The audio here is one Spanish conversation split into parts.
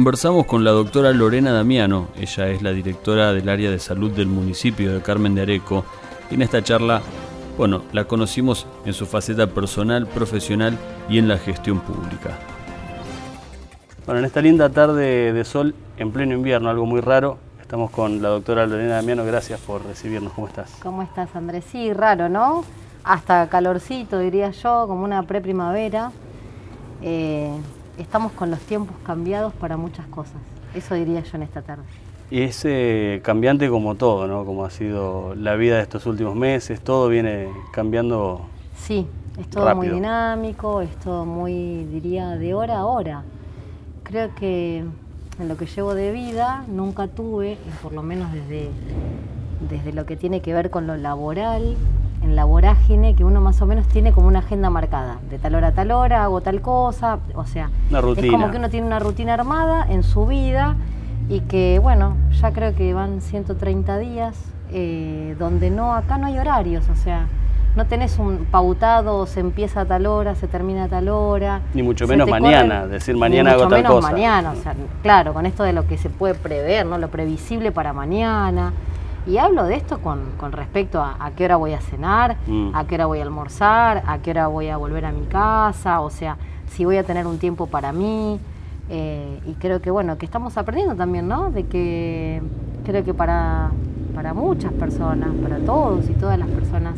Conversamos con la doctora Lorena Damiano, ella es la directora del área de salud del municipio de Carmen de Areco, y en esta charla, bueno, la conocimos en su faceta personal, profesional y en la gestión pública. Bueno, en esta linda tarde de sol, en pleno invierno, algo muy raro, estamos con la doctora Lorena Damiano, gracias por recibirnos, ¿cómo estás? ¿Cómo estás, Andrés? Sí, raro, ¿no? Hasta calorcito, diría yo, como una preprimavera. Eh, estamos con los tiempos cambiados para muchas cosas. Eso diría yo en esta tarde. Y es eh, cambiante como todo, ¿no? Como ha sido la vida de estos últimos meses, todo viene cambiando. Sí, es todo muy dinámico, es todo muy, diría, de hora a hora. Creo que en lo que llevo de vida nunca tuve, por lo menos desde, desde lo que tiene que ver con lo laboral, en la vorágine que uno más o menos tiene como una agenda marcada. De tal hora a tal hora hago tal cosa, o sea, es como que uno tiene una rutina armada en su vida y que, bueno, ya creo que van 130 días eh, donde no, acá no hay horarios, o sea, no tenés un pautado, se empieza a tal hora, se termina a tal hora. Ni mucho menos mañana, decir mañana hago tal menos mañana, o sea, claro, con esto de lo que se puede prever, ¿no? Lo previsible para mañana. Y hablo de esto con, con respecto a, a, qué hora voy a cenar, mm. a qué hora voy a almorzar, a qué hora voy a volver a mi casa, o sea, si voy a tener un tiempo para mí. Eh, y creo que, bueno, que estamos aprendiendo también, ¿no? De que creo que para, para muchas personas, para todos y todas las personas,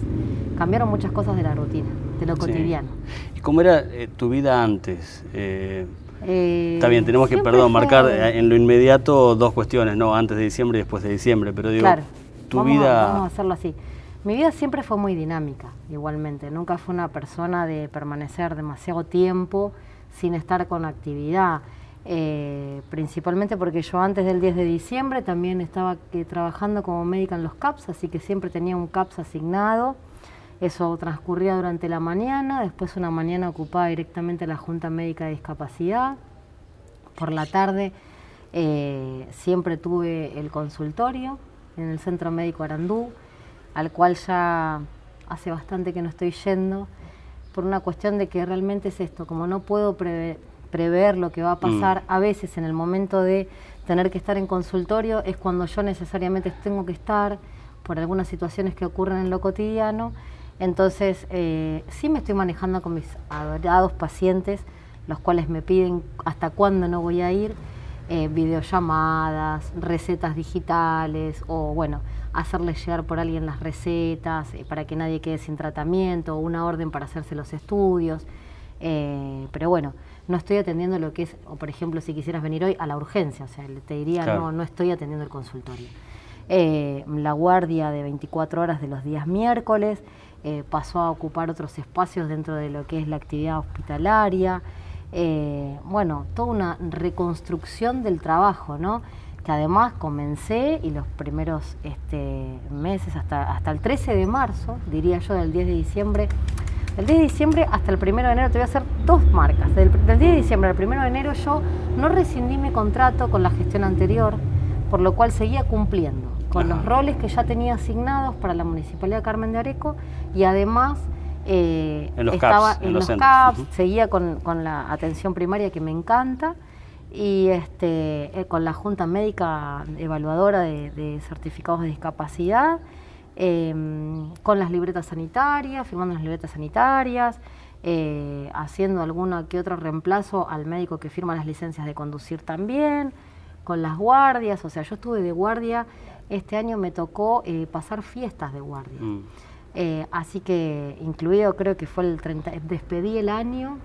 cambiaron muchas cosas de la rutina, de lo cotidiano. ¿Y cómo era eh, tu vida antes? Eh, eh, Está bien, tenemos que, perdón, marcar en lo inmediato dos cuestiones, ¿no? Antes de diciembre y después de diciembre, pero digo, tu vida... Vamos a hacerlo así. Mi vida siempre fue muy dinámica, igualmente. Nunca fue una persona de permanecer demasiado tiempo sin estar con actividad. Eh, principalmente porque yo antes del 10 de diciembre también estaba trabajando como médica en los CAPS, así que siempre tenía un CAPS asignado. Eso transcurría durante la mañana, después una mañana ocupada directamente la Junta Médica de Discapacidad. Por la tarde eh, siempre tuve el consultorio en el Centro Médico Arandú, al cual ya hace bastante que no estoy yendo, por una cuestión de que realmente es esto, como no puedo prever lo que va a pasar, mm. a veces en el momento de tener que estar en consultorio es cuando yo necesariamente tengo que estar por algunas situaciones que ocurren en lo cotidiano entonces, eh, sí me estoy manejando con mis adorados pacientes, los cuales me piden hasta cuándo no voy a ir, eh, videollamadas, recetas digitales o, bueno, hacerles llegar por alguien las recetas eh, para que nadie quede sin tratamiento o una orden para hacerse los estudios. pero bueno, no estoy atendiendo lo que es, o por ejemplo, si quisieras venir hoy a la urgencia, o sea, te diría, no, no estoy atendiendo el consultorio. la guardia de 24 horas de los días miércoles, eh, pasó a ocupar otros espacios dentro de lo que es la actividad hospitalaria. Eh, bueno, toda una reconstrucción del trabajo, ¿no? Que además comencé y los primeros este, meses, hasta, hasta el 13 de marzo, diría yo, del 10 de diciembre, del 10 de diciembre hasta el 1 de enero te voy a hacer dos marcas. Del, del 10 de diciembre al 1 de enero yo no rescindí mi contrato con la gestión anterior, por lo cual seguía cumpliendo con los roles que ya tenía asignados para la Municipalidad de Carmen de Areco y además eh, estaba en, los, CAPS, seguía con, la atención primaria que me encanta y este, eh, con la Junta Médica Evaluadora de, Certificados de Discapacidad, em, con las libretas sanitarias, firmando las libretas sanitarias, eh, haciendo alguna que otro reemplazo al médico que firma las licencias de conducir también, con las guardias, o sea, yo estuve de guardia este año me tocó pasar fiestas de guardia. Mm. Eh, así que incluido creo que fue el 30, despedí el año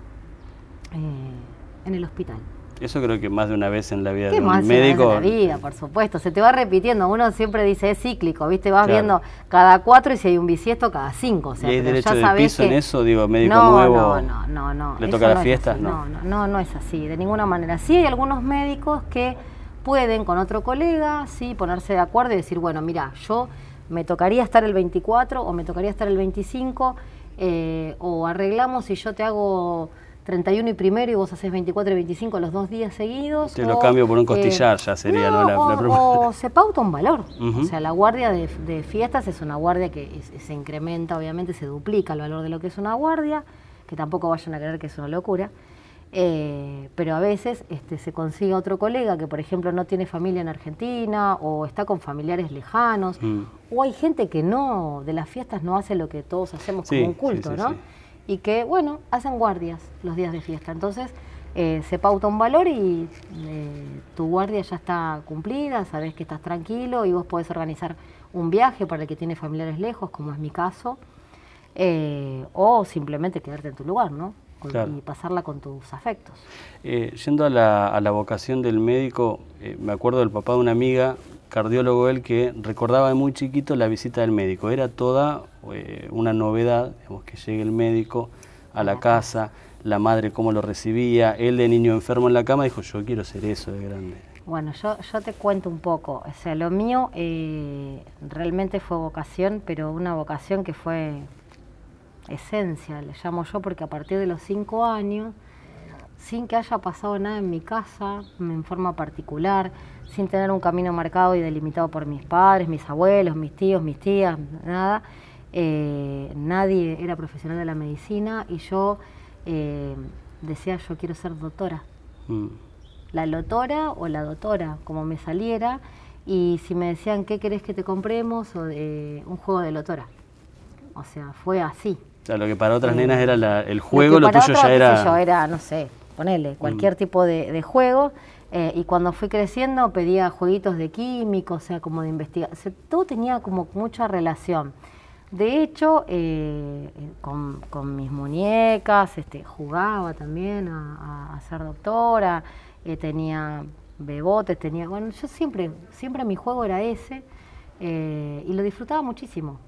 eh, en el hospital. Eso creo que más de una vez en la vida de un más médico. en la vida, por supuesto. Se te va repitiendo. Uno siempre dice es cíclico, ¿viste? Vas viendo cada cuatro y si hay un bisiesto, cada cinco. O sea, ¿Y hay derecho ya de piso en eso? Digo, médico no, nuevo. No, no, no, no. ¿Le toca la fiesta? No. no, no, no es así, de ninguna manera. Sí hay algunos médicos que pueden con otro colega, sí, ponerse de acuerdo y decir, bueno, mira, yo me tocaría estar el 24 o me tocaría estar el 25 eh, o arreglamos y yo te hago 31 y primero y vos haces 24 y 25 los dos días seguidos. Te lo cambio por un costillar, ya sería no, La, o, se pauta un valor. O sea, la guardia de, fiestas es una guardia que se incrementa, obviamente se duplica el valor de lo que es una guardia, que tampoco vayan a creer que es una locura. Eh, pero a veces este, se consigue otro colega que, por ejemplo, no tiene familia en Argentina o está con familiares lejanos, mm. o hay gente que no, de las fiestas no hace lo que todos hacemos como un culto, ¿no? Y que, bueno, hacen guardias los días de fiesta. Entonces, eh, se pauta un valor y eh, tu guardia ya está cumplida, sabes que estás tranquilo y vos podés organizar un viaje para el que tiene familiares lejos, como es mi caso, o simplemente quedarte en tu lugar, ¿no? Y pasarla con tus afectos. Eh, yendo a la, a la, vocación del médico, eh, me acuerdo del papá de una amiga, cardiólogo él, que recordaba de muy chiquito la visita del médico. Era toda eh, una novedad, digamos, que llegue el médico a la casa, la madre cómo lo recibía, él de niño enfermo en la cama dijo, yo quiero ser eso de grande. Bueno, yo, yo te cuento un poco, o sea, lo mío realmente fue vocación, pero una vocación que fue esencia, le llamo yo, porque a partir de los cinco años, sin que haya pasado nada en mi casa, en forma particular, sin tener un camino marcado y delimitado por mis padres, mis abuelos, mis tíos, mis tías, nada, eh, nadie era profesional de la medicina y yo eh, decía, yo quiero ser doctora. Mm. La lotora o la doctora, como me saliera, y si me decían, ¿qué querés que te compremos? O de, un juego de lotora. O sea, fue así lo que para otras nenas era el juego, lo, tuyo ya era... Yo era, no sé, ponele, cualquier mm. tipo de, juego. Eh, y cuando fui creciendo pedía jueguitos de químicos, o sea, como de investigación. todo tenía como mucha relación. De hecho, eh, con, mis muñecas este, jugaba también a, ser doctora, eh, tenía bebotes, tenía... Bueno, yo siempre, siempre mi juego era ese y lo disfrutaba muchísimo.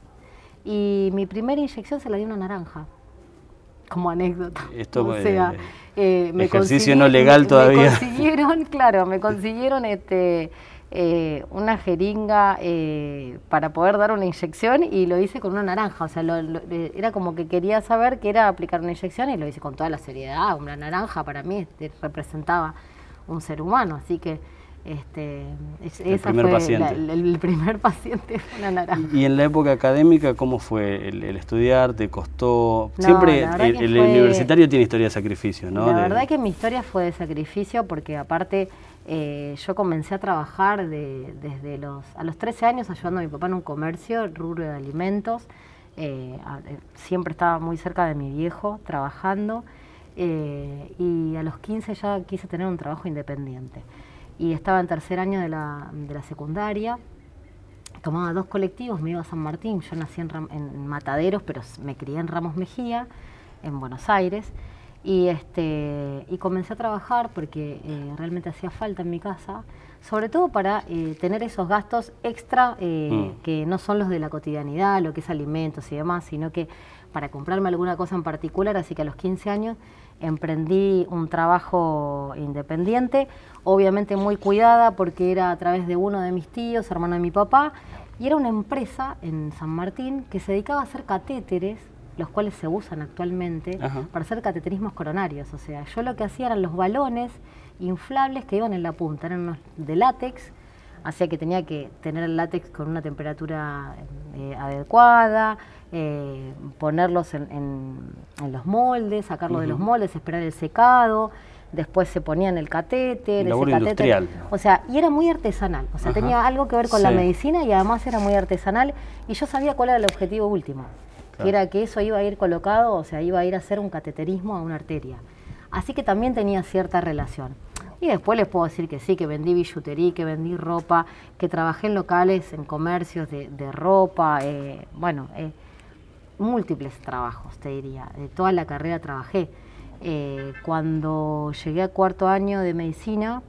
Y mi primera inyección se la dio una naranja, como anécdota. Esto o sea, eh, me ejercicio no legal todavía. Me consiguieron, claro, me consiguieron este eh, una jeringa eh, para poder dar una inyección y lo hice con una naranja. O sea, era como que quería saber qué era aplicar una inyección y lo hice con toda la seriedad. Una naranja para mí representaba un ser humano, así que este, el primer paciente. el, primer paciente fue una naranja. ¿Y en la época académica cómo fue el, estudiar? ¿Te costó? Siempre el, universitario tiene historia de sacrificio, ¿no? La verdad que mi historia fue de sacrificio porque aparte eh, yo comencé a trabajar desde los, a los 13 años ayudando a mi papá en un comercio, rubro de alimentos. Eh, eh, siempre estaba muy cerca de mi viejo trabajando y a los 15 ya quise tener un trabajo independiente y estaba en tercer año de la, de la secundaria. Tomaba dos colectivos, me iba a San Martín, yo nací en, en Mataderos, pero me crié en Ramos Mejía, en Buenos Aires. Y, este, y comencé a trabajar porque eh, realmente hacía falta en mi casa, sobre todo para eh, tener esos gastos extra eh, mm. que no son los de la cotidianidad, lo que es alimentos y demás, sino que para comprarme alguna cosa en particular, así que a los 15 años emprendí un trabajo independiente, obviamente muy cuidada porque era a través de uno de mis tíos, hermano de mi papá, y era una empresa en San Martín que se dedicaba a hacer catéteres, los cuales se usan actualmente, para hacer cateterismos coronarios. O sea, yo lo que hacía eran los balones inflables que iban en la punta, eran unos de látex, hacía que tenía que tener el látex con una temperatura eh, adecuada, eh, ponerlos en, los moldes, sacarlo de los moldes, esperar el secado, después se ponían el catéter, ese industrial. o sea, y era muy artesanal, o sea, tenía algo que ver con la medicina y además era muy artesanal y yo sabía cuál era el objetivo último, que era que eso iba a ir colocado, o sea, iba a ir a hacer un cateterismo a una arteria. Así que también tenía cierta relación. Y después les puedo decir que sí, que vendí billutería, que vendí ropa, que trabajé en locales, en comercios de, ropa, eh, bueno, eh, múltiples trabajos, te diría. De toda la carrera trabajé. Eh, cuando llegué a cuarto año de medicina,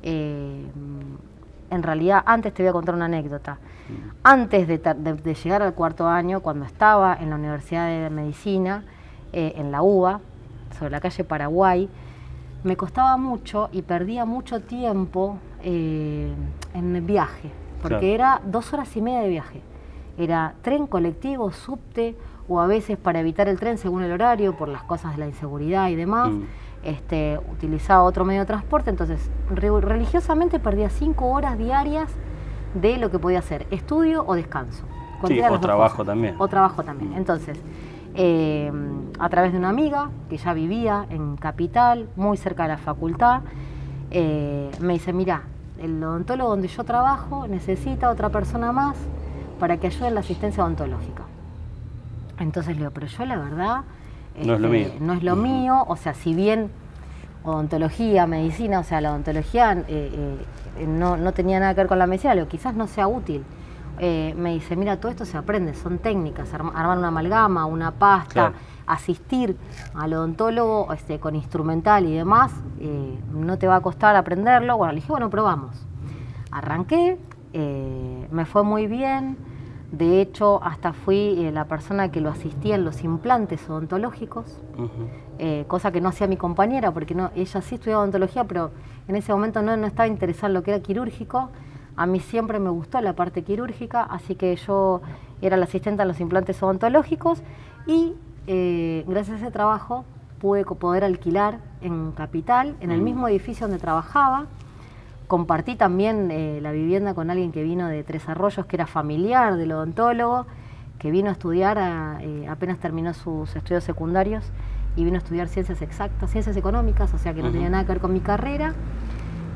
en realidad antes te voy a contar una anécdota. Mm. Antes de, llegar al cuarto año, cuando estaba en la Universidad de Medicina, en la UBA, sobre la calle Paraguay, me costaba mucho y perdía mucho tiempo en el viaje, porque era dos horas y media de viaje. Era tren, colectivo, subte, o a veces para evitar el tren según el horario, por las cosas de la inseguridad y demás, mm. este, utilizaba otro medio de transporte, entonces religiosamente perdía cinco horas diarias de lo que podía hacer, estudio o descanso. Sí, o trabajo también. O trabajo también. Entonces, eh, a través de una amiga que ya vivía en Capital, muy cerca de la facultad, eh, me dice, mira, el odontólogo donde yo trabajo necesita otra persona más para que ayude en la asistencia odontológica. Entonces le digo, pero yo la verdad... no es lo este, mío. No es lo mío, o sea, si bien odontología, medicina, o sea, la odontología eh, eh, no, tenía nada que ver con la medicina, lo quizás no sea útil. Eh, me dice, mira, todo esto se aprende, son técnicas, armar una amalgama, una pasta, asistir al odontólogo este, con instrumental y demás, no te va a costar aprenderlo. Bueno, le dije, bueno, probamos. Arranqué, me fue muy bien, de hecho, hasta fui eh, la persona que lo asistía en los implantes odontológicos, eh, cosa que no hacía mi compañera, porque no, ella sí estudiaba odontología, pero en ese momento no, estaba interesada en lo que era quirúrgico. A mí siempre me gustó la parte quirúrgica, así que yo era la asistente en los implantes odontológicos y eh, gracias a ese trabajo pude poder alquilar en Capital, en el mismo edificio donde trabajaba, Compartí también eh, la vivienda con alguien que vino de Tres Arroyos, que era familiar del odontólogo, que vino a estudiar, eh, apenas terminó sus estudios secundarios y vino a estudiar ciencias exactas, ciencias económicas, o sea que no tenía nada que ver con mi carrera.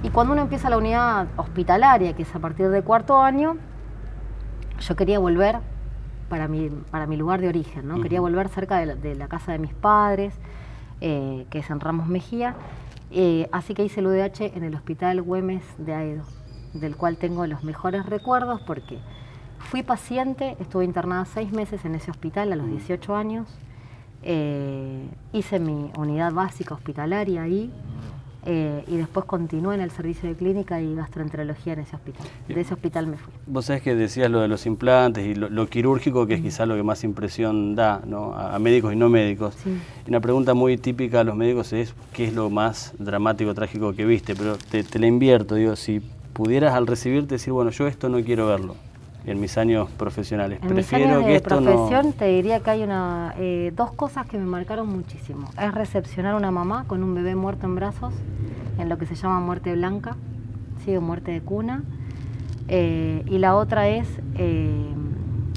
Y cuando uno empieza la unidad hospitalaria, que es a partir de cuarto año, yo quería volver para mi, para mi lugar de origen, ¿no? Quería volver cerca de la, casa de mis padres, eh, que es en Ramos Mejía, eh, así que hice el UDH en el Hospital Güemes de Aedo, del cual tengo los mejores recuerdos porque fui paciente, estuve internada seis meses en ese hospital a los 18 mm. años, eh, hice mi unidad básica hospitalaria ahí eh, y después continué en el servicio de clínica y gastroenterología en ese hospital. De ese hospital me fui. Vos sabés que decías lo de los implantes y lo, quirúrgico, que es quizás lo que más impresión da a, médicos y no médicos. Una pregunta muy típica a los médicos es qué es lo más dramático, trágico que viste, pero te, te la invierto, digo, si pudieras al recibirte decir, bueno, yo esto no quiero verlo, en mis años profesionales. En Prefiero mis años que de profesión te diría que hay una, eh, dos cosas que me marcaron muchísimo. Es recepcionar a una mamá con un bebé muerto en brazos, en lo que se llama muerte blanca, ¿sí? o muerte de cuna. Eh, y la otra es eh,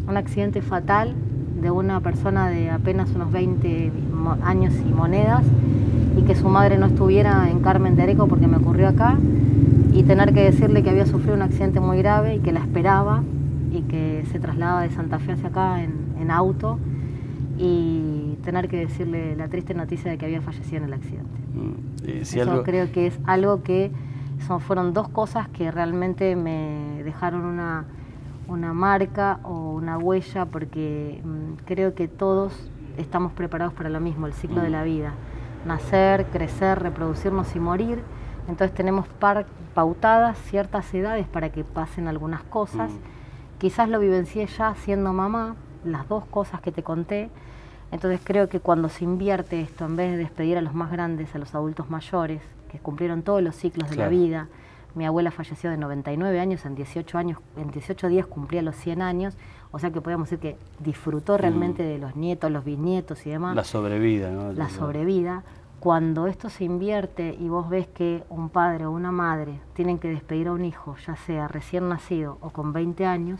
un accidente fatal de una persona de apenas unos 20 años y monedas y que su madre no estuviera en Carmen de Areco porque me ocurrió acá y tener que decirle que había sufrido un accidente muy grave y que la esperaba y que se trasladaba de Santa Fe hacia acá en, auto y tener que decirle la triste noticia de que había fallecido en el accidente. Mm, Eso creo que es algo que son, fueron dos cosas que realmente me dejaron una, una marca o una huella porque mm, creo que todos estamos preparados para lo mismo, el ciclo de la mm. vida. Nacer, crecer, reproducirnos y morir. Entonces tenemos pautadas ciertas edades para que pasen algunas cosas. Quizás lo vivencié ya siendo mamá, las dos cosas que te conté. Entonces creo que cuando se invierte esto, en vez de despedir a los más grandes, a los adultos mayores, que cumplieron todos los ciclos de la vida, mi abuela falleció de 99 años, en 18 años, en 18 días cumplía los 100 años, o sea que podemos decir que disfrutó realmente mm. de los nietos, los bisnietos y demás. La sobrevida, ¿no? La sobrevida. Cuando esto se invierte y vos ves que un padre o una madre tienen que despedir a un hijo, ya sea recién nacido o con 20 años,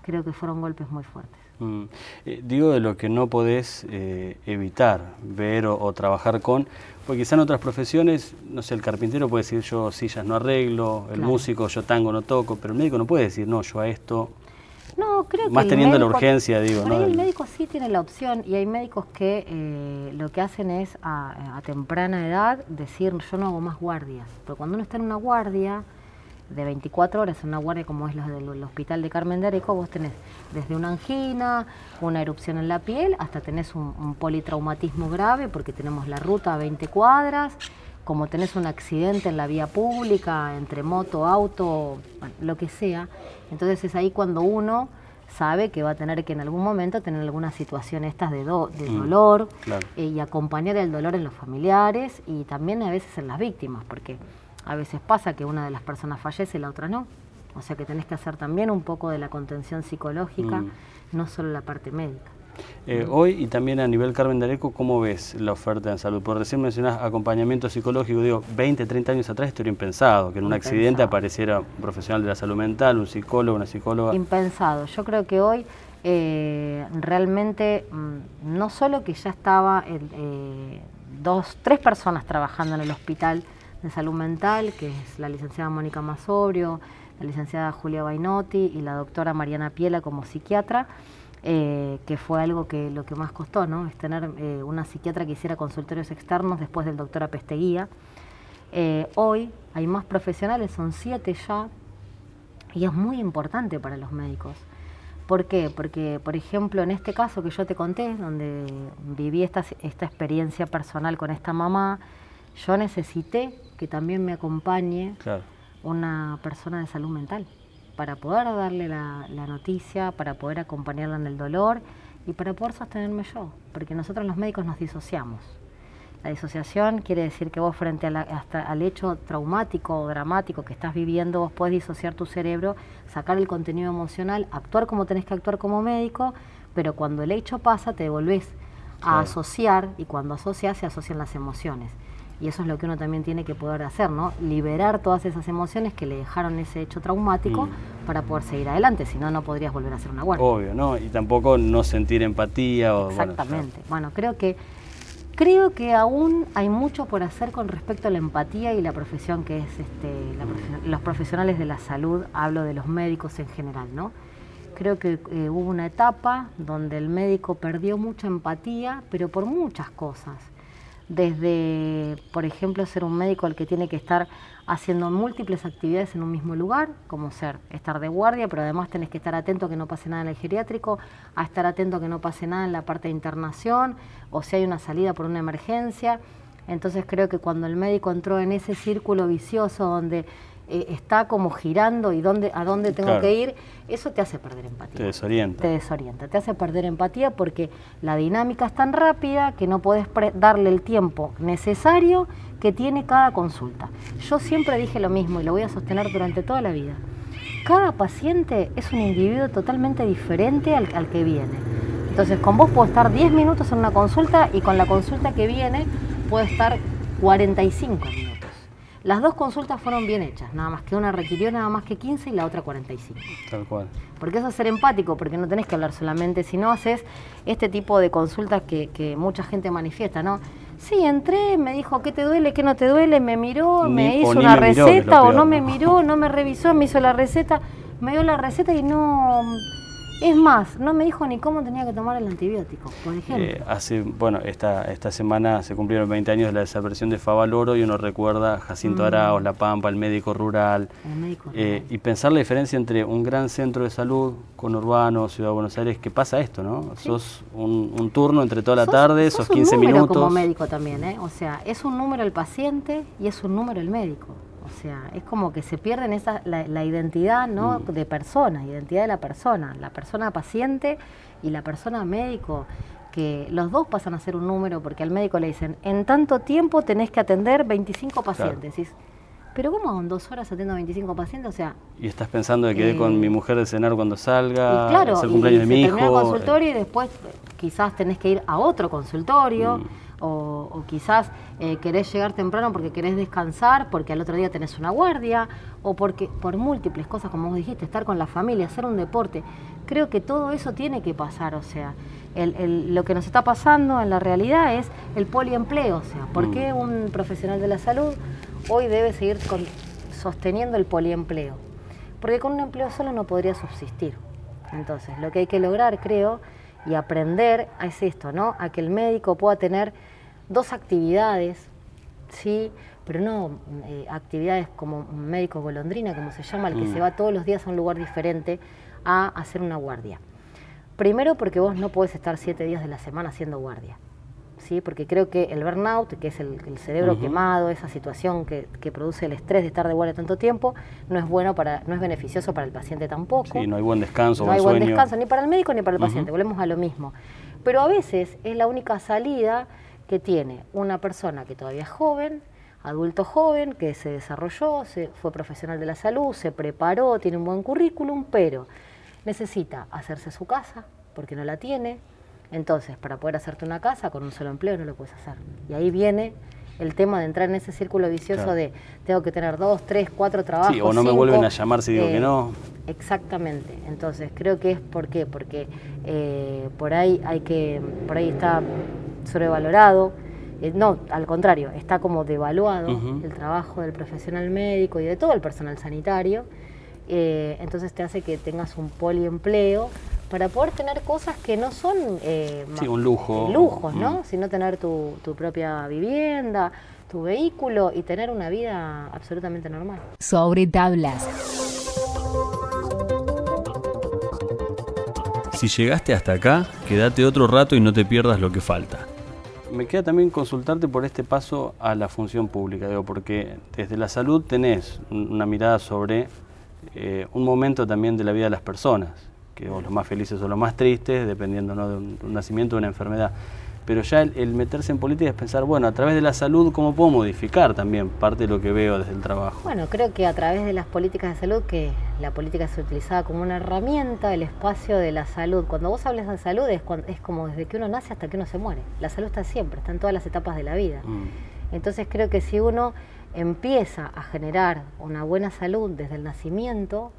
creo que fueron golpes muy fuertes. Mm. Eh, digo de lo que no podés eh, evitar ver o, trabajar con, porque quizá en otras profesiones, no sé, el carpintero puede decir yo sillas no arreglo, el músico yo tango no toco, pero el médico no puede decir no, yo a esto no, creo Más teniendo la urgencia, digo. ¿no? el médico sí tiene la opción y hay médicos que eh, lo que hacen es a, temprana edad decir yo no hago más guardias. Pero cuando uno está en una guardia, de 24 horas en una guardia como es la del hospital de Carmen de Areco, vos tenés desde una angina, una erupción en la piel, hasta tenés un, politraumatismo grave porque tenemos la ruta a 20 cuadras, como tenés un accidente en la vía pública, entre moto, auto, lo que sea. Entonces es ahí cuando uno sabe que va a tener que en algún momento tener alguna situación estas de, de mm, dolor eh, y acompañar el dolor en los familiares y también a veces en las víctimas, porque a veces pasa que una de las personas fallece y la otra no. O sea que tenés que hacer también un poco de la contención psicológica, mm. no solo la parte médica. Eh, hoy y también a nivel Carmen de Areco, ¿cómo ves la oferta en salud? Por recién mencionás acompañamiento psicológico, digo, 20, 30 años atrás esto era impensado, que en un accidente apareciera un profesional de la salud mental, un psicólogo, una psicóloga. Impensado. Yo creo que hoy eh, realmente mm, no solo que ya estaba eh, dos, tres personas trabajando en el hospital, de salud mental, que es la licenciada Mónica Masobrio, la licenciada Julia Bainotti y la doctora Mariana Piela como psiquiatra, eh, que fue algo que lo que más costó, ¿no? Es tener eh, una psiquiatra que hiciera consultorios externos después del doctor Apesteguía. Eh, hoy hay más profesionales, son siete ya, y es muy importante para los médicos. ¿Por qué? Porque, por ejemplo, en este caso que yo te conté, donde viví esta, esta experiencia personal con esta mamá, yo necesité que también me acompañe una persona de salud mental para poder darle la, noticia, para poder acompañarla en el dolor y para poder sostenerme yo, porque nosotros los médicos nos disociamos. La disociación quiere decir que vos frente al hecho traumático o dramático que estás viviendo, vos podés disociar tu cerebro, sacar el contenido emocional, actuar como tenés que actuar como médico, pero cuando el hecho pasa te volvés a asociar y cuando asocias se asocian las emociones. Y eso es lo que uno también tiene que poder hacer, ¿no? Liberar todas esas emociones que le dejaron ese hecho traumático mm. para poder seguir adelante, si no, no podrías volver a hacer una guardia. Obvio, ¿no? Y tampoco no sentir empatía o... Exactamente. Bueno, creo que creo que aún hay mucho por hacer con respecto a la empatía y la profesión que es este, los profesionales de la salud, hablo de los médicos en general, ¿no? Creo que eh, hubo una etapa donde el médico perdió mucha empatía, pero por muchas cosas desde, por ejemplo, ser un médico el que tiene que estar haciendo múltiples actividades en un mismo lugar, como ser estar de guardia, pero además tenés que estar atento a que no pase nada en el geriátrico, a estar atento a que no pase nada en la parte de internación, o si hay una salida por una emergencia. Entonces creo que cuando el médico entró en ese círculo vicioso donde eh, está como girando y dónde, a dónde tengo que ir, eso te hace perder empatía. Te desorienta. Te desorienta, te hace perder empatía porque la dinámica es tan rápida que no puedes darle el tiempo necesario que tiene cada consulta. Yo siempre dije lo mismo y lo voy a sostener durante toda la vida. Cada paciente es un individuo totalmente diferente al, al que viene. Entonces, con vos puedo estar 10 minutos en una consulta y con la consulta que viene puedo estar 45 minutos. Las dos consultas fueron bien hechas, nada más que una requirió nada más que 15 y la otra 45. Tal cual. Porque eso es ser empático, porque no tenés que hablar solamente, si no haces este tipo de consultas que, mucha gente manifiesta, ¿no? Sí, entré, me dijo qué te duele, qué no te duele, me miró, me hizo una receta o no me miró, no me revisó, me hizo la receta, me dio la receta y no es más, no me dijo ni cómo tenía que tomar el antibiótico, por ejemplo. Eh, hace, bueno, esta, esta semana se cumplieron 20 años de la desaparición de Favaloro y uno recuerda a Jacinto mm. Araos, La Pampa, el médico rural. El médico eh, y pensar la diferencia entre un gran centro de salud con urbano, Ciudad de Buenos Aires, que pasa esto, ¿no? Sos un, turno entre toda la tarde, sos, sos 15 un número como médico también, ¿eh? O sea, es un número el paciente y es un número el médico. O sea, es como que se pierden esa, la, identidad ¿no? Mm. de persona, identidad de la persona, la persona paciente y la persona médico, que los dos pasan a ser un número porque al médico le dicen, en tanto tiempo tenés que atender 25 pacientes. pero ¿cómo en dos horas atiendo a 25 pacientes? O sea... Y estás pensando de que con eh, mi mujer de cenar cuando salga, claro, es el cumpleaños de mi hijo. el consultorio y después quizás tenés que ir a otro consultorio. Mm o, quizás eh, querés llegar temprano porque querés descansar, porque al otro día tenés una guardia, o porque por múltiples cosas, como vos dijiste, estar con la familia, hacer un deporte. Creo que todo eso tiene que pasar, o sea, lo que nos está pasando en la realidad es el poliempleo, o sea, ¿por qué mm. un profesional de la salud hoy debe seguir sosteniendo el poliempleo? Porque con un empleo solo no podría subsistir. Entonces, lo que hay que lograr, creo, y aprender es esto, ¿no? A que el médico pueda tener dos actividades sí, pero no eh, actividades como un médico golondrina, como se llama, el que se va todos los días a un lugar diferente a hacer una guardia. Primero porque vos no podés estar siete días de la semana haciendo guardia. ¿sí? porque creo que el burnout, que es el, cerebro quemado, esa situación que, produce el estrés de estar de guardia tanto tiempo, no es bueno para, no es beneficioso para el paciente tampoco. Sí, no hay buen descanso, no hay buen descanso ni para el médico ni para el paciente, volvemos a lo mismo. Pero a veces es la única salida que tiene una persona que todavía es joven, adulto joven, que se desarrolló, se, fue profesional de la salud, se preparó, tiene un buen currículum, pero necesita hacerse su casa, porque no la tiene, entonces, para poder hacerte una casa con un solo empleo no lo puedes hacer. Y ahí viene el tema de entrar en ese círculo vicioso de tengo que tener dos, tres, cuatro trabajos. Sí, o no me vuelven a llamar si digo que no. Exactamente. Entonces, creo que es por qué, porque eh, por ahí hay que, por ahí está sobrevalorado. Eh, no, al contrario, está como devaluado el trabajo del profesional médico y de todo el personal sanitario. Eh, entonces te hace que tengas un poliempleo para poder tener cosas que no son eh, un lujo. lujos, ¿no? Mm. Sino tener tu, propia vivienda, tu vehículo y tener una vida absolutamente normal. Sobre tablas. Si llegaste hasta acá, quédate otro rato y no te pierdas lo que falta. Me queda también consultarte por este paso a la función pública, digo, porque desde la salud tenés una mirada sobre eh, un momento también de la vida de las personas que o los más felices o los más tristes, dependiendo de un, nacimiento o una enfermedad. Pero ya el, meterse en política es pensar, bueno, a través de la salud, ¿cómo puedo modificar también parte de lo que veo desde el trabajo? Bueno, creo que a través de las políticas de salud, que la política se utilizaba como una herramienta, el espacio de la salud. Cuando vos hablas de salud es, es como desde que uno nace hasta que uno se muere. La salud está siempre, está en todas las etapas de la vida. Mm. Entonces creo que si uno empieza a generar una buena salud desde el nacimiento,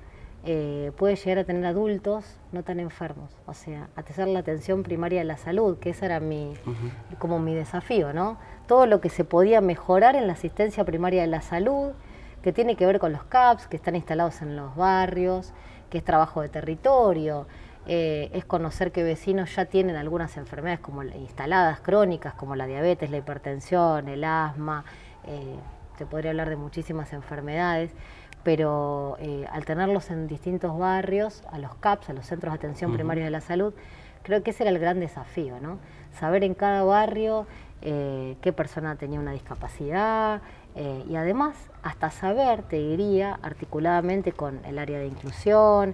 eh, puede llegar a tener adultos no tan enfermos, o sea, a tener la atención primaria de la salud, que ese era mi, como mi desafío, ¿no? Todo lo que se podía mejorar en la asistencia primaria de la salud, que tiene que ver con los CAPS, que están instalados en los barrios, que es trabajo de territorio, eh, es conocer que vecinos ya tienen algunas enfermedades como instaladas, crónicas, como la diabetes, la hipertensión, el asma, eh, te podría hablar de muchísimas enfermedades pero eh, al tenerlos en distintos barrios, a los CAPS, a los Centros de Atención Primaria de la Salud, creo que ese era el gran desafío, ¿no? Saber en cada barrio eh, qué persona tenía una discapacidad eh, y además hasta saber, te diría, articuladamente con el área de inclusión,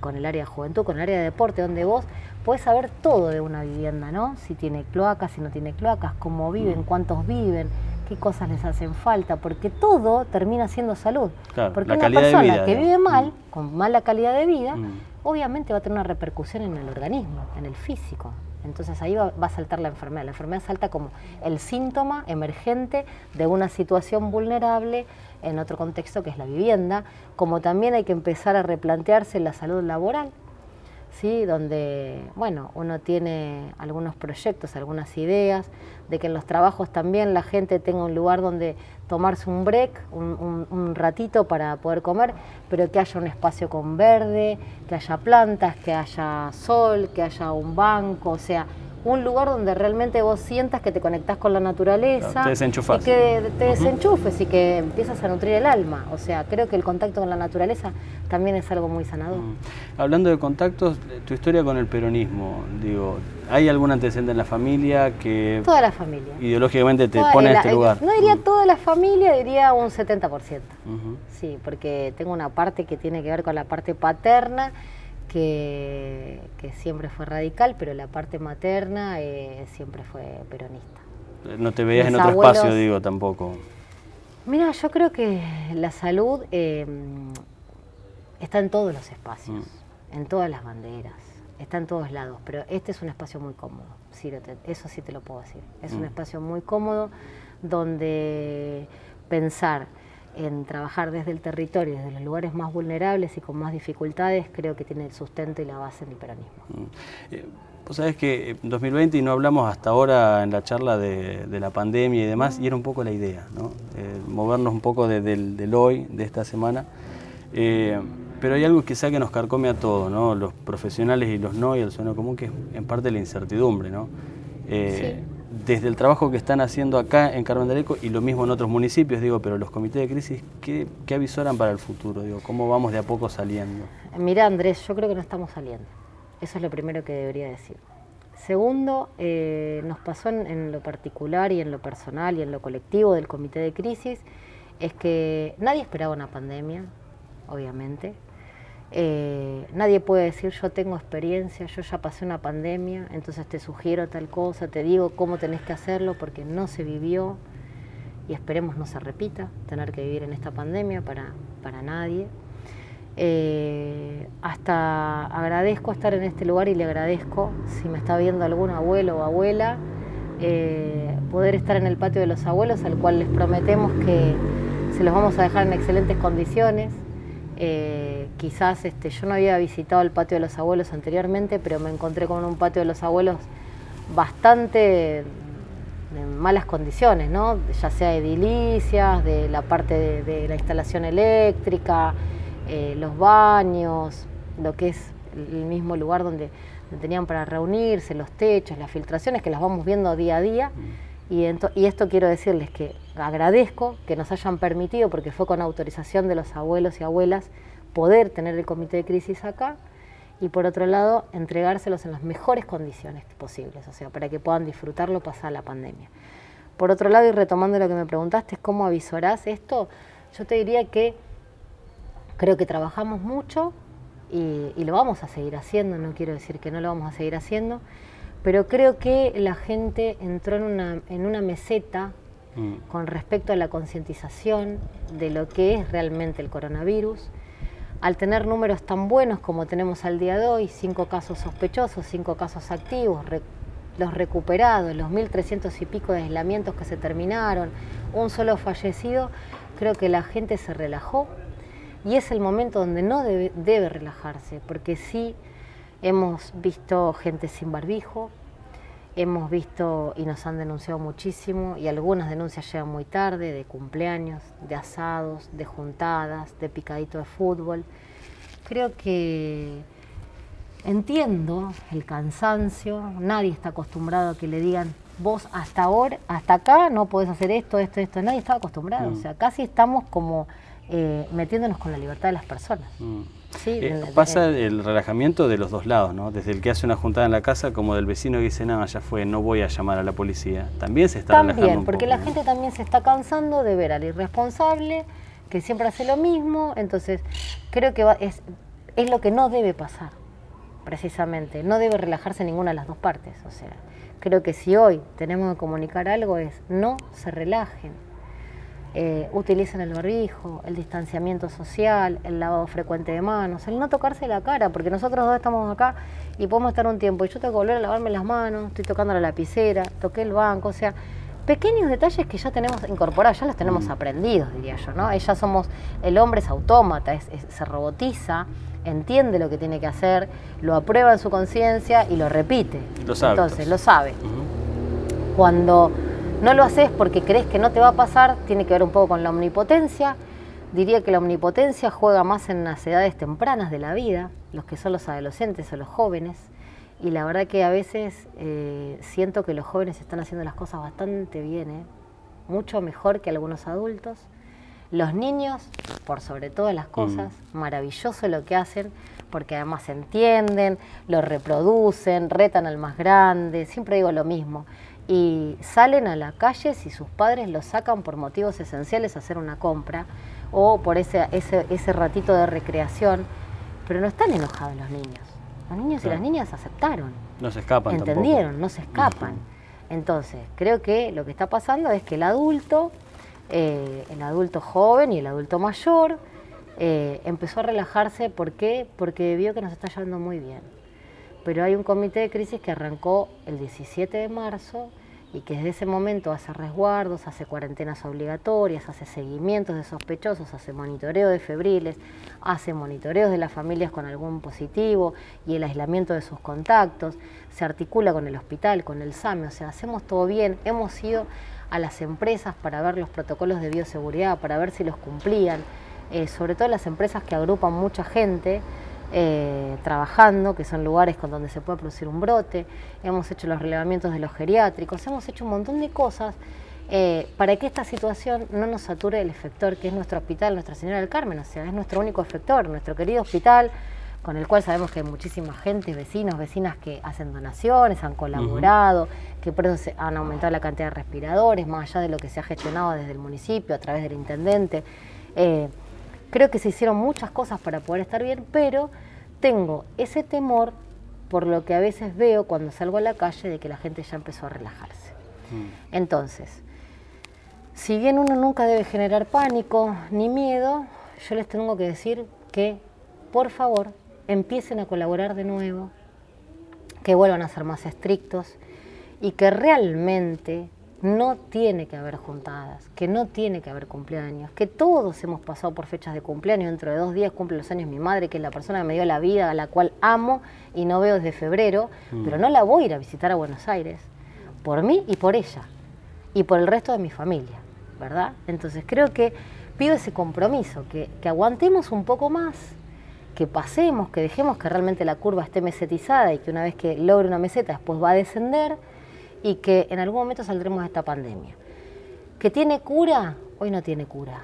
con el área de juventud, con el área de deporte, donde vos podés saber todo de una vivienda, ¿no? Si tiene cloacas, si no tiene cloacas, cómo viven, cuántos viven, qué cosas les hacen falta, porque todo termina siendo salud. porque una persona que vive mal, mm. con mala calidad de vida, mm. obviamente va a tener una repercusión en el organismo, en el físico. Entonces ahí va, a saltar la enfermedad. La enfermedad salta como el síntoma emergente de una situación vulnerable en otro contexto que es la vivienda, como también hay que empezar a replantearse la salud laboral, ¿sí? donde bueno, uno tiene algunos proyectos, algunas ideas, de que en los trabajos también la gente tenga un lugar donde tomarse un break, un, ratito para poder comer, pero que haya un espacio con verde, que haya plantas, que haya sol, que haya un banco, o sea, un lugar donde realmente vos sientas que te conectás con la naturaleza. te Y que te desenchufes y que empiezas a nutrir el alma. O sea, creo que el contacto con la naturaleza también es algo muy sanador. Hablando de contactos, tu historia con el peronismo, digo, ¿hay algún antecedente en la familia que... Toda la familia. Ideológicamente te pone en este lugar. No diría toda la familia, diría un 70%. Sí, porque tengo una parte que tiene que ver con la parte paterna que, siempre fue radical, pero la parte materna eh, siempre fue peronista. No te veías en otro espacio, digo, tampoco. Mira, yo creo que la salud eh, está en todos los espacios, mm. en todas las banderas, está en todos lados, pero este es un espacio muy cómodo, eso sí te lo puedo decir. Es un mm. espacio muy cómodo donde pensar en trabajar desde el territorio, desde los lugares más vulnerables y con más dificultades, creo que tiene el sustento y la base en el peronismo. Mm. Eh, vos sabés que en 2020, y no hablamos hasta ahora en la charla de, la pandemia y demás, y era un poco la idea, ¿no? Eh, movernos un poco del, hoy, de esta semana. Eh, pero hay algo quizá que nos carcome a todos, ¿no? los profesionales y los no, y el sueño común, que es en parte la incertidumbre. ¿no? Desde el trabajo que están haciendo acá en Carmen de Areco y lo mismo en otros municipios, digo, pero los comités de crisis, ¿qué, qué avisoran para el futuro? Digo, ¿cómo vamos de a poco saliendo? Mira, Andrés, yo creo que no estamos saliendo. Eso es lo primero que debería decir. Segundo, eh, nos pasó en, lo particular y en lo personal y en lo colectivo del comité de crisis, es que nadie esperaba una pandemia, obviamente. Eh, nadie puede decir yo tengo experiencia, yo ya pasé una pandemia, entonces te sugiero tal cosa, te digo cómo tenés que hacerlo porque no se vivió y esperemos no se repita tener que vivir en esta pandemia para, para nadie. Eh, hasta agradezco estar en este lugar y le agradezco, si me está viendo algún abuelo o abuela, eh, poder estar en el patio de los abuelos, al cual les prometemos que se los vamos a dejar en excelentes condiciones. Quizás este, yo no había visitado el patio de los abuelos anteriormente, pero me encontré con un patio de los abuelos bastante en malas condiciones, ¿no? ya sea edilicias, de la parte de la instalación eléctrica, eh, los baños, lo que es el mismo lugar donde, tenían para reunirse, los techos, las filtraciones, que las vamos viendo día a día. Y, y, esto quiero decirles que agradezco que nos hayan permitido, porque fue con autorización de los abuelos y abuelas, poder tener el comité de crisis acá y por otro lado entregárselos en las mejores condiciones posibles, o sea, para que puedan disfrutarlo pasar la pandemia. Por otro lado, y retomando lo que me preguntaste, ¿cómo avisorás esto? Yo te diría que creo que trabajamos mucho y, lo vamos a seguir haciendo, no quiero decir que no lo vamos a seguir haciendo, pero creo que la gente entró en una, en una meseta mm. con respecto a la concientización de lo que es realmente el coronavirus. Al tener números tan buenos como tenemos al día de hoy, cinco casos sospechosos, cinco casos activos, los recuperados, los 1.300 y pico de aislamientos que se terminaron, un solo fallecido, creo que la gente se relajó, y es el momento donde no debe, relajarse, porque sí hemos visto gente sin barbijo, hemos visto y nos han denunciado muchísimo y algunas denuncias llegan muy tarde, de cumpleaños, de asados, de juntadas, de picadito de fútbol. Creo que entiendo el cansancio, nadie está acostumbrado a que le digan vos hasta ahora, hasta acá no podés hacer esto, esto, esto, nadie está acostumbrado, mm. o sea, casi estamos como eh, metiéndonos con la libertad de las personas. Mm. Eh, pasa el relajamiento de los dos lados, ¿no? Desde el que hace una juntada en la casa como del vecino que dice, no, ya fue, no voy a llamar a la policía. También se está también, relajando porque la gente también se está cansando de ver al irresponsable que siempre hace lo mismo. Entonces, creo que es, es lo que no debe pasar, precisamente. No debe relajarse ninguna de las dos partes. O sea, creo que si hoy tenemos que comunicar algo es no se relajen eh, utilicen el barbijo, el distanciamiento social, el lavado frecuente de manos, el no tocarse la cara, porque nosotros dos estamos acá y podemos estar un tiempo y yo tengo que volver a lavarme las manos, estoy tocando la lapicera, toqué el banco, o sea, pequeños detalles que ya tenemos incorporados, ya los tenemos mm. aprendidos, diría yo, ¿no? Ya somos, el hombre es autómata, se robotiza, entiende lo que tiene que hacer, lo aprueba en su conciencia y lo repite. Entonces, lo sabe. Cuando no lo haces porque crees que no te va a pasar, tiene que ver un poco con la omnipotencia. Diría que la omnipotencia juega más en las edades tempranas de la vida, los que son los adolescentes o los jóvenes. Y la verdad que a veces eh, siento que los jóvenes están haciendo las cosas bastante bien, ¿eh? mucho mejor que algunos adultos. Los niños, por sobre todas las cosas, mm. maravilloso lo que hacen, porque además entienden, lo reproducen, retan al más grande, siempre digo lo mismo y salen a la calle si sus padres los sacan por motivos esenciales a hacer una compra o por ese, ese, ese ratito de recreación, pero no están enojados los niños. Los niños y las niñas aceptaron. No se escapan. Entendieron, no se escapan. Entonces, creo que lo que está pasando es que el adulto, eh, el adulto joven y el adulto mayor, eh, empezó a relajarse. ¿Por qué? Porque vio que nos está yendo muy bien pero hay un comité de crisis que arrancó el 17 de marzo y que desde ese momento hace resguardos, hace cuarentenas obligatorias, hace seguimientos de sospechosos, hace monitoreo de febriles, hace monitoreos de las familias con algún positivo y el aislamiento de sus contactos, se articula con el hospital, con el SAME, o sea, hacemos todo bien, hemos ido a las empresas para ver los protocolos de bioseguridad, para ver si los cumplían, eh, sobre todo las empresas que agrupan mucha gente, eh, trabajando, que son lugares con donde se puede producir un brote, hemos hecho los relevamientos de los geriátricos, hemos hecho un montón de cosas eh, para que esta situación no nos sature el efector, que es nuestro hospital, Nuestra Señora del Carmen, o sea, es nuestro único efector, nuestro querido hospital, con el cual sabemos que hay muchísima gente, vecinos, vecinas que hacen donaciones, han colaborado, que por eso han aumentado la cantidad de respiradores, más allá de lo que se ha gestionado desde el municipio, a través del intendente. Eh, creo que se hicieron muchas cosas para poder estar bien, pero tengo ese temor por lo que a veces veo cuando salgo a la calle de que la gente ya empezó a relajarse. Mm. Entonces, si bien uno nunca debe generar pánico ni miedo, yo les tengo que decir que, por favor, empiecen a colaborar de nuevo, que vuelvan a ser más estrictos y que realmente no tiene que haber juntadas, que no tiene que haber cumpleaños, que todos hemos pasado por fechas de cumpleaños, dentro de dos días cumple los años mi madre, que es la persona que me dio la vida, a la cual amo y no veo desde febrero, mm. pero no la voy a ir a visitar a Buenos Aires, por mí y por ella, y por el resto de mi familia, ¿verdad? Entonces creo que pido ese compromiso, que, que aguantemos un poco más, que pasemos, que dejemos que realmente la curva esté mesetizada y que una vez que logre una meseta después va a descender y que en algún momento saldremos de esta pandemia. ¿Que tiene cura? Hoy no tiene cura.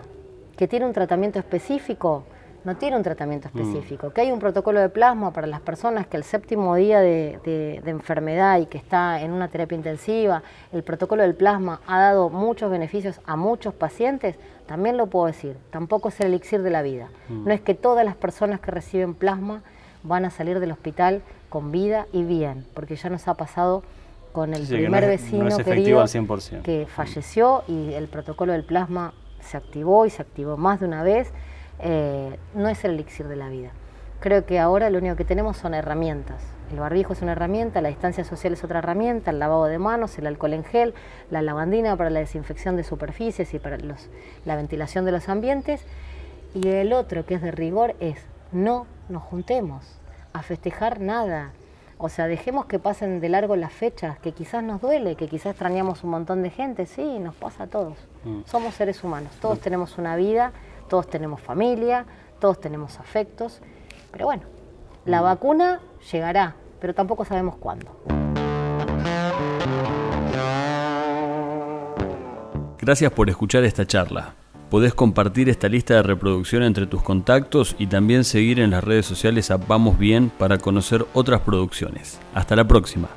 ¿Que tiene un tratamiento específico? No tiene un tratamiento mm. específico. ¿Que hay un protocolo de plasma para las personas que el séptimo día de, enfermedad y que está en una terapia intensiva, el protocolo del plasma ha dado muchos beneficios a muchos pacientes? También lo puedo decir. Tampoco es el elixir de la vida. Mm. No es que todas las personas que reciben plasma van a salir del hospital con vida y bien, porque ya nos ha pasado con el primer vecino querido que falleció y el protocolo del plasma se activó y se activó más de una vez, eh, no es el elixir de la vida. Creo que ahora lo único que tenemos son herramientas. El barbijo es una herramienta, la distancia social es otra herramienta, el lavado de manos, el alcohol en gel, la lavandina para la desinfección de superficies y para los, la ventilación de los ambientes. Y el otro que es de rigor es no nos juntemos a festejar nada, o sea, dejemos que pasen de largo las fechas, que quizás nos duele, que quizás extrañamos un montón de gente, sí, nos pasa a todos. Mm. Somos seres humanos, todos tenemos una vida, todos tenemos familia, todos tenemos afectos, pero bueno, la mm. vacuna llegará, pero tampoco sabemos cuándo. Gracias por escuchar esta charla. Podés compartir esta lista de reproducción entre tus contactos y también seguir en las redes sociales a Vamos Bien para conocer otras producciones. Hasta la próxima.